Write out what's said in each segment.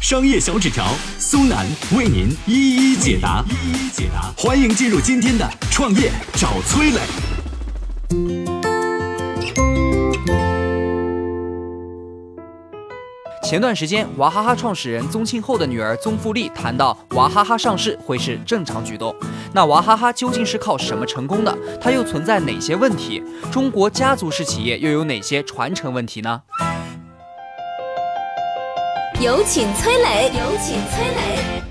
商业小纸条苏南为您一一解答，一一解答。欢迎进入今天的创业找崔磊。前段时间，娃哈哈创始人宗庆后的女儿宗馥莉谈到，娃哈哈上市会是正常举动。那娃哈哈究竟是靠什么成功的？它又存在哪些问题？中国家族式企业又有哪些传承问题呢？有请崔磊，有请崔磊。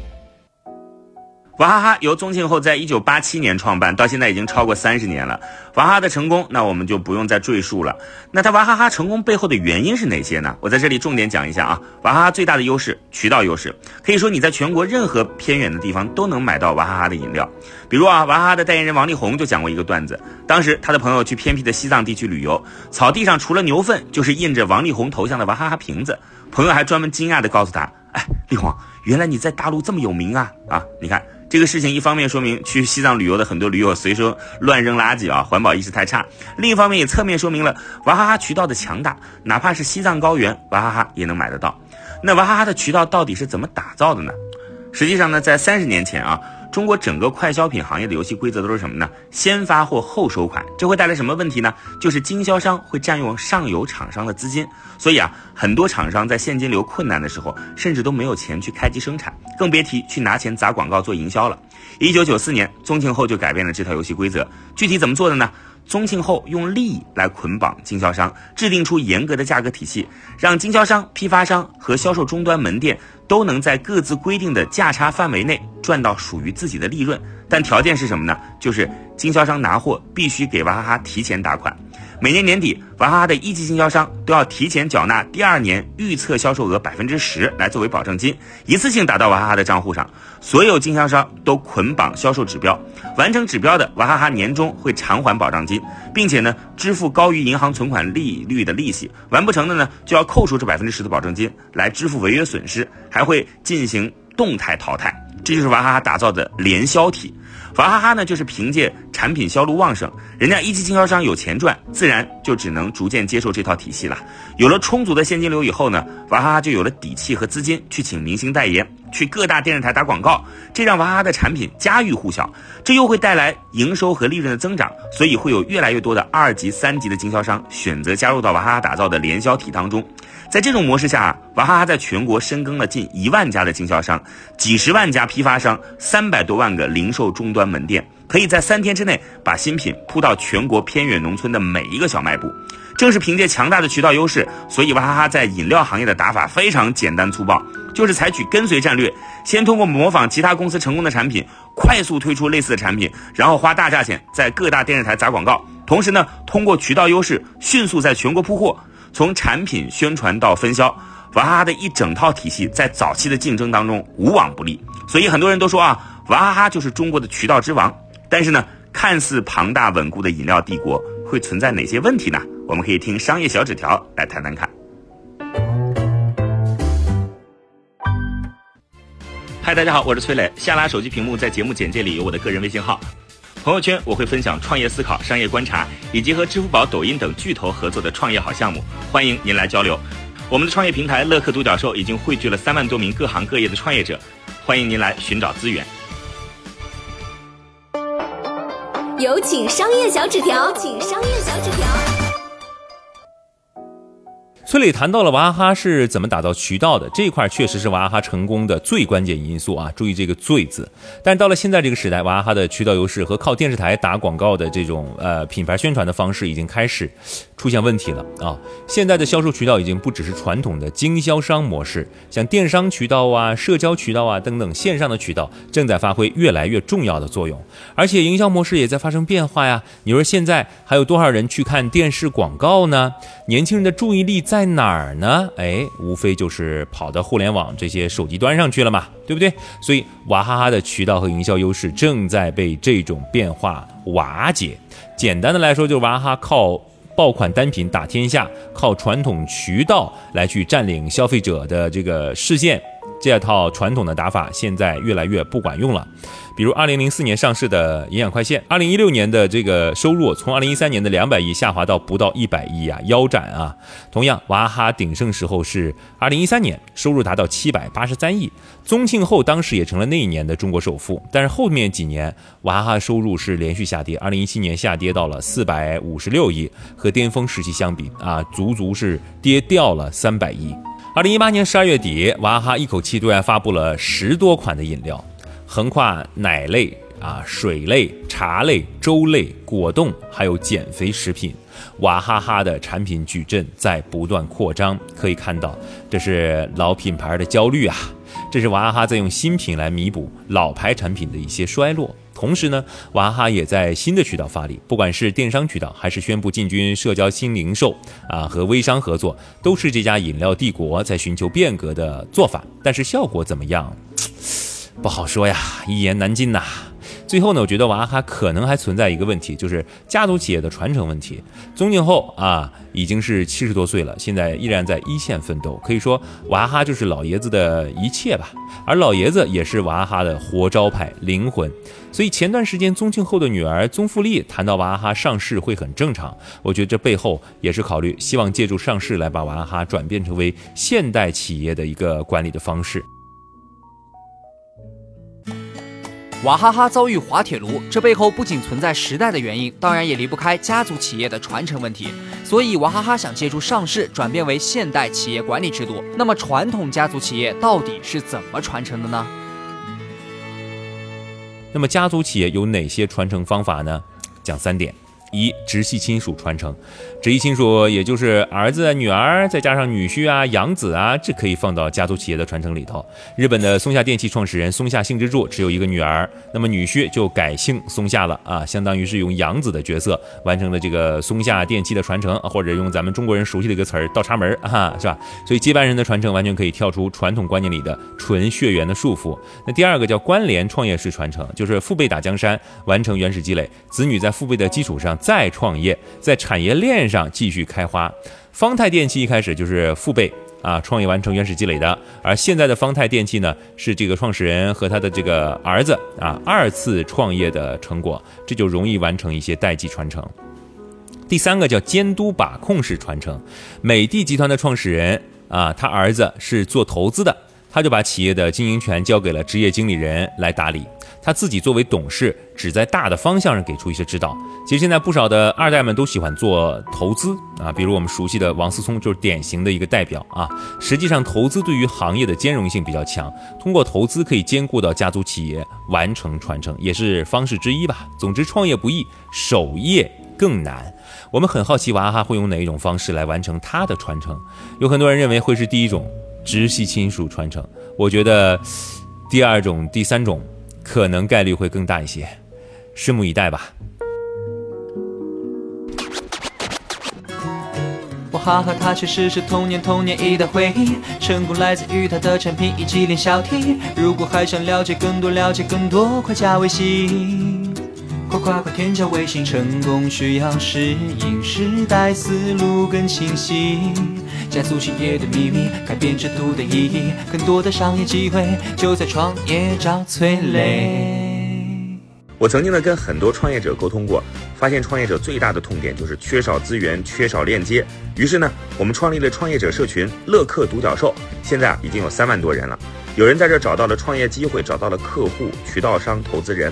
娃哈哈由宗庆后在一九八七年创办，到现在已经超过三十年了。娃哈哈的成功，那我们就不用再赘述了。那它娃哈哈成功背后的原因是哪些呢？我在这里重点讲一下啊。娃哈哈最大的优势，渠道优势，可以说你在全国任何偏远的地方都能买到娃哈哈的饮料。比如啊，娃哈哈的代言人王力宏就讲过一个段子，当时他的朋友去偏僻的西藏地区旅游，草地上除了牛粪，就是印着王力宏头像的娃哈哈瓶子。朋友还专门惊讶地告诉他：“哎，力宏，原来你在大陆这么有名啊！啊，你看。”这个事情一方面说明去西藏旅游的很多驴友随手乱扔垃圾啊，环保意识太差；另一方面也侧面说明了娃哈哈渠道的强大，哪怕是西藏高原，娃哈哈也能买得到。那娃哈哈的渠道到底是怎么打造的呢？实际上呢，在三十年前啊。中国整个快消品行业的游戏规则都是什么呢？先发货后收款，这会带来什么问题呢？就是经销商会占用上游厂商的资金，所以啊，很多厂商在现金流困难的时候，甚至都没有钱去开机生产，更别提去拿钱砸广告做营销了。一九九四年，宗庆后就改变了这套游戏规则，具体怎么做的呢？宗庆后用利益来捆绑经销商，制定出严格的价格体系，让经销商、批发商和销售终端门店都能在各自规定的价差范围内赚到属于自己的利润。但条件是什么呢？就是经销商拿货必须给娃哈哈提前打款。每年年底，娃哈哈的一级经销商都要提前缴纳第二年预测销售额百分之十来作为保证金，一次性打到娃哈哈的账户上。所有经销商都捆绑销售指标，完成指标的娃哈哈年终会偿还保障金，并且呢支付高于银行存款利率的利息。完不成的呢就要扣除这百分之十的保证金来支付违约损失，还会进行动态淘汰。这就是娃哈哈打造的联销体。娃哈哈呢，就是凭借产品销路旺盛，人家一级经销商有钱赚，自然就只能逐渐接受这套体系了。有了充足的现金流以后呢，娃哈哈就有了底气和资金去请明星代言，去各大电视台打广告，这让娃哈哈的产品家喻户晓，这又会带来营收和利润的增长，所以会有越来越多的二级、三级的经销商选择加入到娃哈哈打造的联销体当中。在这种模式下，娃哈哈在全国深耕了近一万家的经销商，几十万家批发商，三百多万个零售终端门店，可以在三天之内把新品铺到全国偏远农村的每一个小卖部。正是凭借强大的渠道优势，所以娃哈哈在饮料行业的打法非常简单粗暴，就是采取跟随战略，先通过模仿其他公司成功的产品，快速推出类似的产品，然后花大价钱在各大电视台砸广告，同时呢，通过渠道优势迅速在全国铺货。从产品宣传到分销，娃哈哈的一整套体系在早期的竞争当中无往不利，所以很多人都说啊，娃哈哈就是中国的渠道之王。但是呢，看似庞大稳固的饮料帝国会存在哪些问题呢？我们可以听商业小纸条来谈谈看。嗨，大家好，我是崔磊。下拉手机屏幕，在节目简介里有我的个人微信号。朋友圈我会分享创业思考、商业观察，以及和支付宝、抖音等巨头合作的创业好项目，欢迎您来交流。我们的创业平台乐客独角兽已经汇聚了三万多名各行各业的创业者，欢迎您来寻找资源。有请商业小纸条，请商业小纸条。崔磊谈到了娃哈哈是怎么打造渠道的这一块，确实是娃哈哈成功的最关键因素啊！注意这个“最”字。但到了现在这个时代，娃哈哈的渠道优势和靠电视台打广告的这种呃品牌宣传的方式已经开始出现问题了啊！现在的销售渠道已经不只是传统的经销商模式，像电商渠道啊、社交渠道啊等等线上的渠道正在发挥越来越重要的作用，而且营销模式也在发生变化呀。你说现在还有多少人去看电视广告呢？年轻人的注意力在在哪儿呢？哎，无非就是跑到互联网这些手机端上去了嘛，对不对？所以娃哈哈的渠道和营销优势正在被这种变化瓦解。简单的来说，就是娃哈哈靠爆款单品打天下，靠传统渠道来去占领消费者的这个视线。这套传统的打法现在越来越不管用了。比如，二零零四年上市的营养快线，二零一六年的这个收入从二零一三年的两百亿下滑到不到一百亿啊，腰斩啊！同样，娃哈哈鼎盛时候是二零一三年，收入达到七百八十三亿，宗庆后当时也成了那一年的中国首富。但是后面几年，娃哈哈收入是连续下跌，二零一七年下跌到了四百五十六亿，和巅峰时期相比啊，足足是跌掉了三百亿。二零一八年十二月底，娃哈哈一口气对外发布了十多款的饮料。横跨奶类啊、水类、茶类、粥类、果冻，还有减肥食品，娃哈哈的产品矩阵在不断扩张。可以看到，这是老品牌的焦虑啊，这是娃哈哈在用新品来弥补老牌产品的一些衰落。同时呢，娃哈哈也在新的渠道发力，不管是电商渠道，还是宣布进军社交新零售啊，和微商合作，都是这家饮料帝国在寻求变革的做法。但是效果怎么样？不好说呀，一言难尽呐。最后呢，我觉得娃哈哈可能还存在一个问题，就是家族企业的传承问题。宗庆后啊，已经是七十多岁了，现在依然在一线奋斗，可以说娃哈哈就是老爷子的一切吧。而老爷子也是娃哈哈的活招牌、灵魂。所以前段时间宗庆后的女儿宗馥莉谈到娃哈哈上市会很正常，我觉得这背后也是考虑希望借助上市来把娃哈哈转变成为现代企业的一个管理的方式。娃哈哈遭遇滑铁卢，这背后不仅存在时代的原因，当然也离不开家族企业的传承问题。所以娃哈哈想借助上市转变为现代企业管理制度。那么传统家族企业到底是怎么传承的呢？那么家族企业有哪些传承方法呢？讲三点。一直系亲属传承，直系亲属也就是儿子、女儿，再加上女婿啊、养子啊，这可以放到家族企业的传承里头。日本的松下电器创始人松下幸之助只有一个女儿，那么女婿就改姓松下了啊，相当于是用养子的角色完成了这个松下电器的传承，或者用咱们中国人熟悉的一个词儿倒插门啊，是吧？所以接班人的传承完全可以跳出传统观念里的纯血缘的束缚。那第二个叫关联创业式传承，就是父辈打江山，完成原始积累，子女在父辈的基础上。再创业，在产业链上继续开花。方太电器一开始就是父辈啊创业完成原始积累的，而现在的方太电器呢，是这个创始人和他的这个儿子啊二次创业的成果，这就容易完成一些代际传承。第三个叫监督把控式传承，美的集团的创始人啊，他儿子是做投资的，他就把企业的经营权交给了职业经理人来打理。他自己作为董事，只在大的方向上给出一些指导。其实现在不少的二代们都喜欢做投资啊，比如我们熟悉的王思聪就是典型的一个代表啊。实际上，投资对于行业的兼容性比较强，通过投资可以兼顾到家族企业完成传承，也是方式之一吧。总之，创业不易，守业更难。我们很好奇娃哈哈会用哪一种方式来完成他的传承？有很多人认为会是第一种直系亲属传承，我觉得第二种、第三种。可能概率会更大一些，拭目以待吧。我哈哈他确实是童年童年一大回忆，成功来自于他的产品以及连小 T。如果还想了解更多，了解更多，快加微信，快快快添加微信。成功需要适应时代，思路更清晰。加速企业的秘密，改变制度的意义，更多的商业机会就在创业找崔磊。我曾经呢跟很多创业者沟通过，发现创业者最大的痛点就是缺少资源、缺少链接。于是呢，我们创立了创业者社群“乐客独角兽”，现在啊已经有三万多人了。有人在这找到了创业机会，找到了客户、渠道商、投资人。